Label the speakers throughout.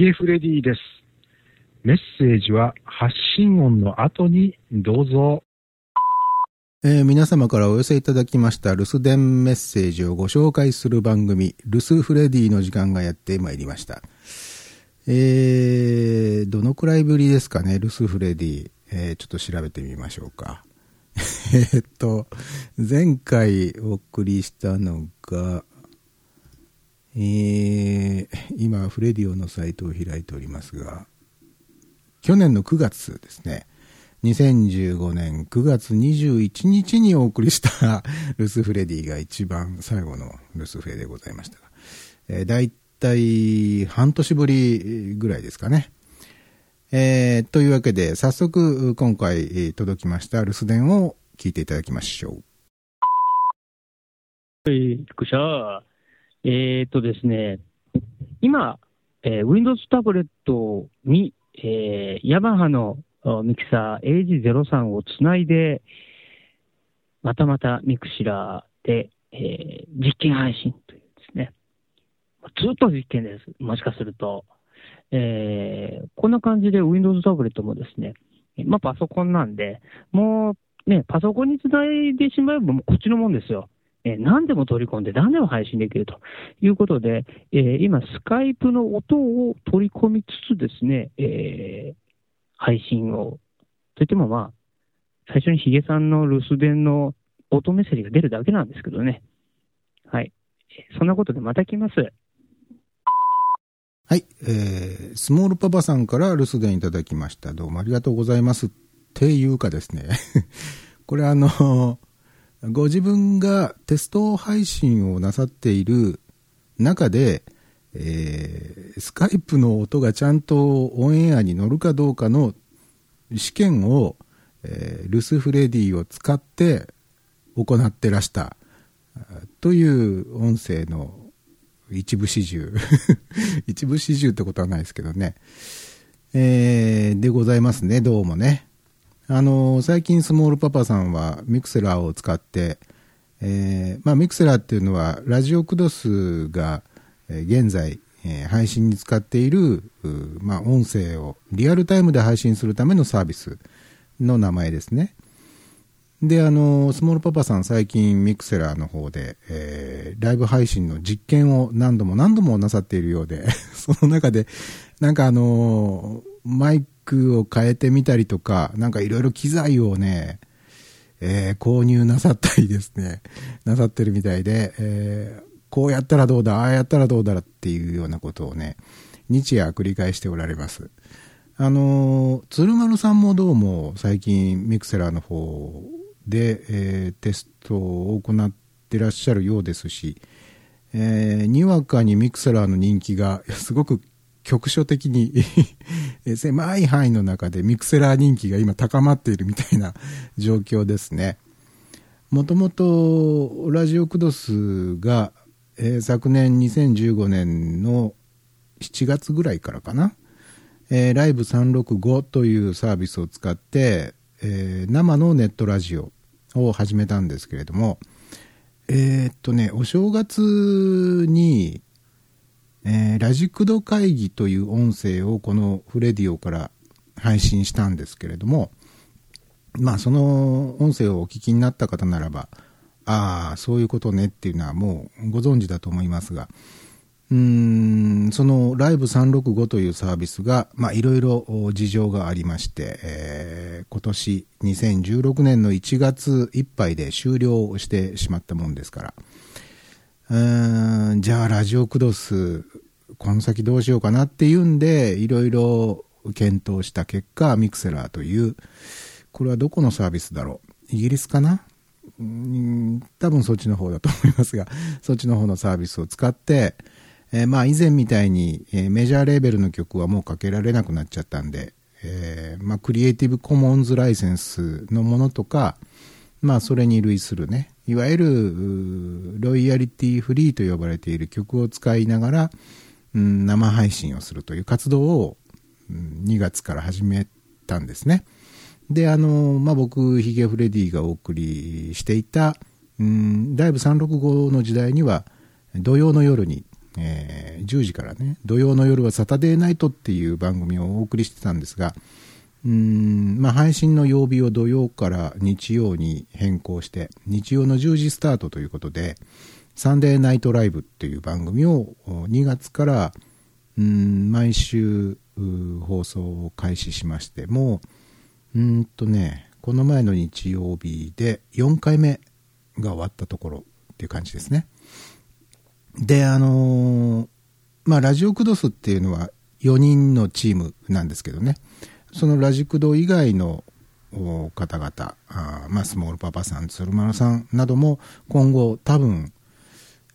Speaker 1: ゲフレディです。メッセージは発信音の後にどうぞ。
Speaker 2: えー、皆様からお寄せいただきました留守電メッセージをご紹介する番組、留守フレディの時間がやってまいりました。えー、どのくらいぶりですかね、留守フレディ。えー、ちょっと調べてみましょうか。えっと、前回お送りしたのが、えー、今、フレディオのサイトを開いておりますが、去年の9月ですね、2015年9月21日にお送りした ルスフレディが一番最後のルスフレでございましたが、えー、だいたい半年ぶりぐらいですかね。えー、というわけで、早速今回届きました留守電を聞いていただきましょう。
Speaker 3: はい、くしゃえー、っとですね、今、えー、Windows タブレットに、えー、ヤマハのミキサー AG03 をつないで、またまた Mixlr で、えー、実験配信というですね。ずっと実験です。もしかすると。えー、こんな感じで Windows タブレットもですね、まあパソコンなんで、もうね、パソコンにつないでしまえばもうこっちのもんですよ。えー、何でも取り込んで何でも配信できるということで、えー、今、スカイプの音を取り込みつつですね、えー、配信を、といってもまあ、最初にヒゲさんの留守電の音メッセージが出るだけなんですけどね。はい。そんなことでまた来ます。
Speaker 2: はい。えー、スモールパパさんから留守電いただきました。どうもありがとうございます。っていうかですね。これあの、ご自分がテスト配信をなさっている中で、えー、スカイプの音がちゃんとオンエアに乗るかどうかの試験を、えー、ルスフレディを使って行ってらしたという音声の一部始終。一部始終ってことはないですけどね、えー、でございますねどうもね。あの最近スモールパパさんはミクセラーを使って、えーまあ、ミクセラーっていうのはラジオクドスが現在、えー、配信に使っている、まあ、音声をリアルタイムで配信するためのサービスの名前ですね。で、あの、スモールパパさん最近ミクセラーの方で、えー、ライブ配信の実験を何度も何度もなさっているようで、その中で、なんかあの、マイクを変えてみたりとか、なんかいろいろ機材をね、えー、購入なさったりですね、なさってるみたいで、えー、こうやったらどうだ、ああやったらどうだっていうようなことをね、日夜繰り返しておられます。あの、鶴丸さんもどうも最近ミクセラーの方で、えー、テストを行ってらっしゃるようですし、えー、にわかにミクセラーの人気がすごく局所的に 狭い範囲の中でミクセラー人気が今高まっているみたいな 状況ですね。もともとラジオクドスがえー、昨年2015年の7月ぐらいからかな、えー、ライブ365というサービスを使って、えー、生のネットラジオを始めたんですけれども、えー、っとね、お正月に、えー、ラジクド会議という音声をこのフレディオから配信したんですけれども、まあその音声をお聞きになった方ならば、ああ、そういうことねっていうのはもうご存知だと思いますが、うーん、そのライブ365というサービスが、まあいろいろ事情がありまして、えー、今年2016年の1月いっぱいで終了してしまったもんですから、うん、じゃあラジオクドス、この先どうしようかなっていうんで、いろいろ検討した結果、ミクセラーという、これはどこのサービスだろう？イギリスかな？うん、多分そっちの方だと思いますが、そっちの方のサービスを使って、えー、まあ以前みたいに、えー、メジャーレーベルの曲はもうかけられなくなっちゃったんで、えー、まあクリエイティブコモンズライセンスのものとか、まあそれに類するね、いわゆるロイヤリティフリーと呼ばれている曲を使いながら、うん、生配信をするという活動を、うん、2月から始めたんですね。で、あの、まあ、僕、ヒゲフレディがお送りしていた、ライブ365の時代には、土曜の夜に、えー、10時からね、土曜の夜はサタデーナイトっていう番組をお送りしてたんですが、うん、まあ、配信の曜日を土曜から日曜に変更して、日曜の10時スタートということで、サンデーナイトライブっていう番組を2月から、うん、毎週放送を開始しまして、もう、んとね、この前の日曜日で4回目が終わったところっていう感じですね。で、あのー、まあ、ラジオクドスっていうのは4人のチームなんですけどね、そのラジクド以外の方々、あまあ、スモールパパさん、鶴丸さんなども今後多分、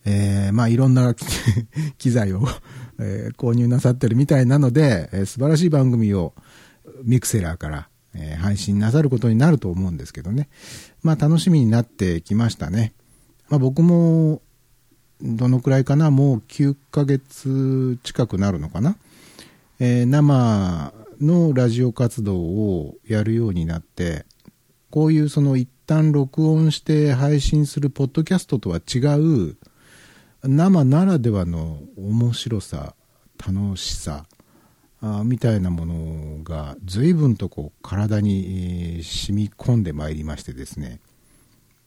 Speaker 2: えー、まあいろんな 機材を えー、購入なさってるみたいなので、えー、素晴らしい番組をミクセラーから、えー、配信なさることになると思うんですけどね。まあ楽しみになってきましたね。まあ僕もどのくらいかなもう9ヶ月近くなるのかな、えー、生のラジオ活動をやるようになって、こういうその一旦録音して配信するポッドキャストとは違う、生ならではの面白さ、楽しさ、あみたいなものが随分とこう体に、染み込んでまいりましてですね、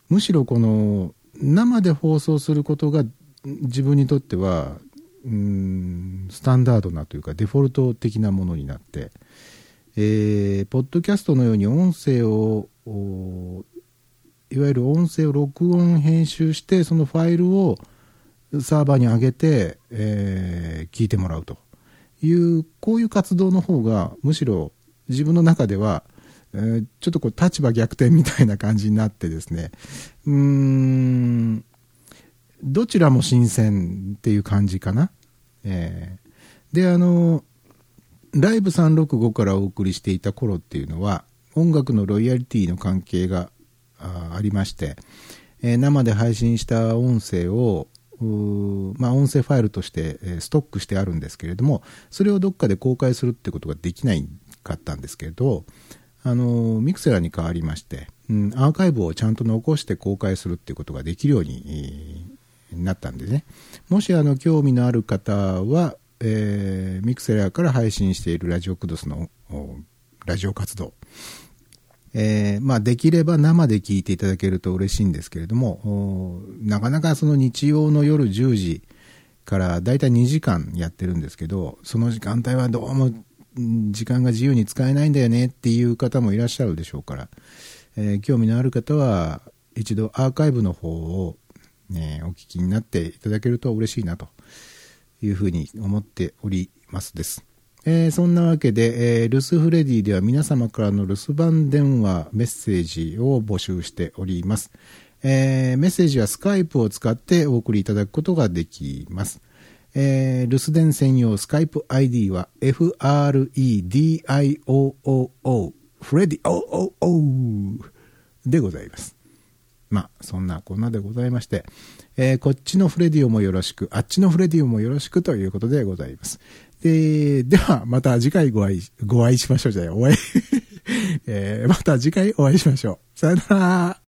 Speaker 2: むしろこの生で放送することが自分にとってはうんスタンダードなというかデフォルト的なものになって、えー、ポッドキャストのように音声をいわゆる音声を録音編集してそのファイルをサーバーに上げて、えー、聞いてもらうと。いうこういう活動の方がむしろ自分の中では、えー、ちょっとこう立場逆転みたいな感じになってですね。うーんどちらも新鮮っていう感じかな。えー、で、あの、ライブ365からお送りしていた頃っていうのは、音楽のロイヤリティの関係がありまして、えー、生で配信した音声を、まあ、音声ファイルとして、えー、ストックしてあるんですけれども、それをどっかで公開するってことができないかったんですけれど、あの、ミクセラに変わりまして、うん、アーカイブをちゃんと残して公開するっていうことができるようになったんでね。もしあの興味のある方は、えー、ミクセラーから配信しているラジオクドスのラジオ活動。えー、まあできれば生で聞いていただけると嬉しいんですけれども、なかなかその日曜の夜10時からだいたい2時間やってるんですけど、その時間帯はどうも時間が自由に使えないんだよねっていう方もいらっしゃるでしょうから、えー、興味のある方は一度アーカイブの方をね、お聞きになっていただけると嬉しいなというふうに思っておりますです。えー、そんなわけで、えー、留守フレディでは皆様からの留守番電話、メッセージを募集しております。えー、メッセージはスカイプを使ってお送りいただくことができます。えー、留守電専用スカイプ ID は FREDIOOO フレディ OOO でございます。まあ、そんなこんなでございまして、えー、こっちのフレディオもよろしく、あっちのフレディオもよろしくということでございます。で、では、また次回ご会い、ご会いしましょうじゃあ、お会い、えー、また次回お会いしましょう。さよなら。